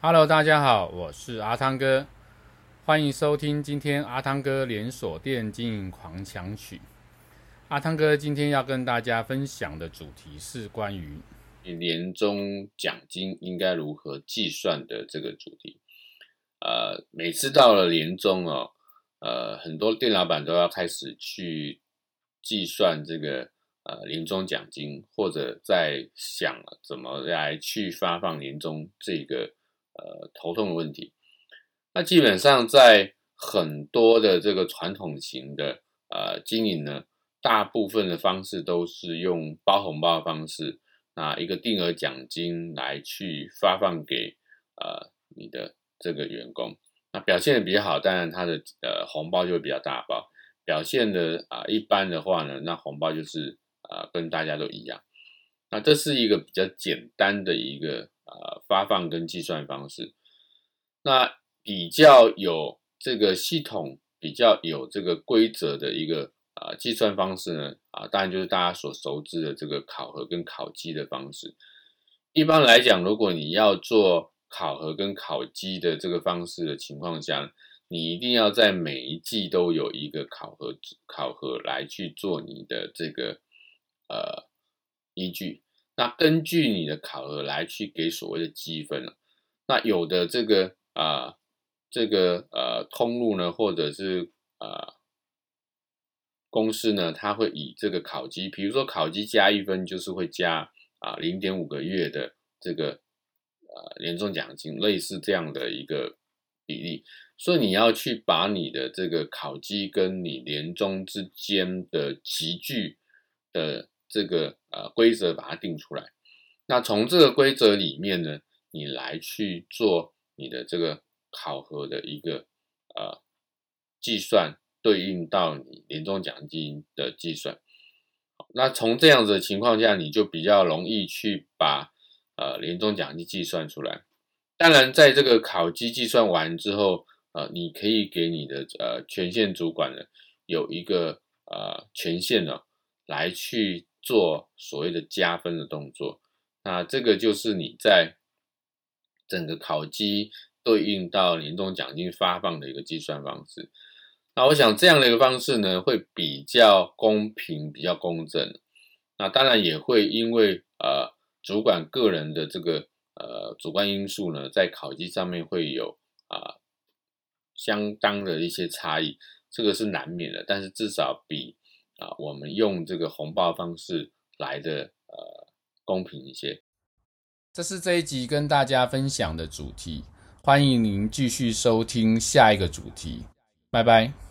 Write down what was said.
Hello，大家好，我是阿汤哥，欢迎收听今天阿汤哥连锁店经营狂想曲。阿汤哥今天要跟大家分享的主题是关于年终奖金应该如何计算的这个主题。呃，每次到了年终哦，呃，很多店老板都要开始去计算这个呃年终奖金，或者在想怎么来去发放年终这个。呃，头痛的问题。那基本上在很多的这个传统型的呃经营呢，大部分的方式都是用包红包的方式，那一个定额奖金来去发放给呃你的这个员工。那表现的比较好，当然他的呃红包就会比较大包；表现的啊、一般的话呢，那红包就是、呃、跟大家都一样。那这是一个比较简单的一个。呃，发放跟计算方式，那比较有这个系统，比较有这个规则的一个啊、计算方式呢，啊，当然就是大家所熟知的这个考核跟考绩的方式。一般来讲，如果你要做考核跟考绩的这个方式的情况下，你一定要在每一季都有一个考核考核来去做你的这个呃依据。那根据你的考核来去给所谓的积分了。那有的这个啊、这个呃通路呢，或者是呃公司呢，它会以这个考绩，比如说考绩加一分，就是会加啊零点五个月的这个呃年终奖金，类似这样的一个比例。所以你要去把你的这个考绩跟你年终之间的集聚的。这个呃规则把它定出来，那从这个规则里面呢，你来去做你的这个考核的一个呃计算，对应到你年终奖金的计算。那从这样子的情况下，你就比较容易去把呃年终奖金计算出来。当然，在这个考绩计算完之后，呃，你可以给你的呃权限主管呢有一个呃权限呢来去。做所谓的加分的动作，那这个就是你在整个考绩对应到年终奖金发放的一个计算方式。那我想这样的一个方式呢，会比较公平、比较公正。那当然也会因为呃主管个人的这个呃主观因素呢，在考绩上面会有啊、相当的一些差异，这个是难免的。但是至少比。啊，我们用这个红包方式来的呃公平一些。这是这一集跟大家分享的主题，欢迎您继续收听下一个主题，拜拜。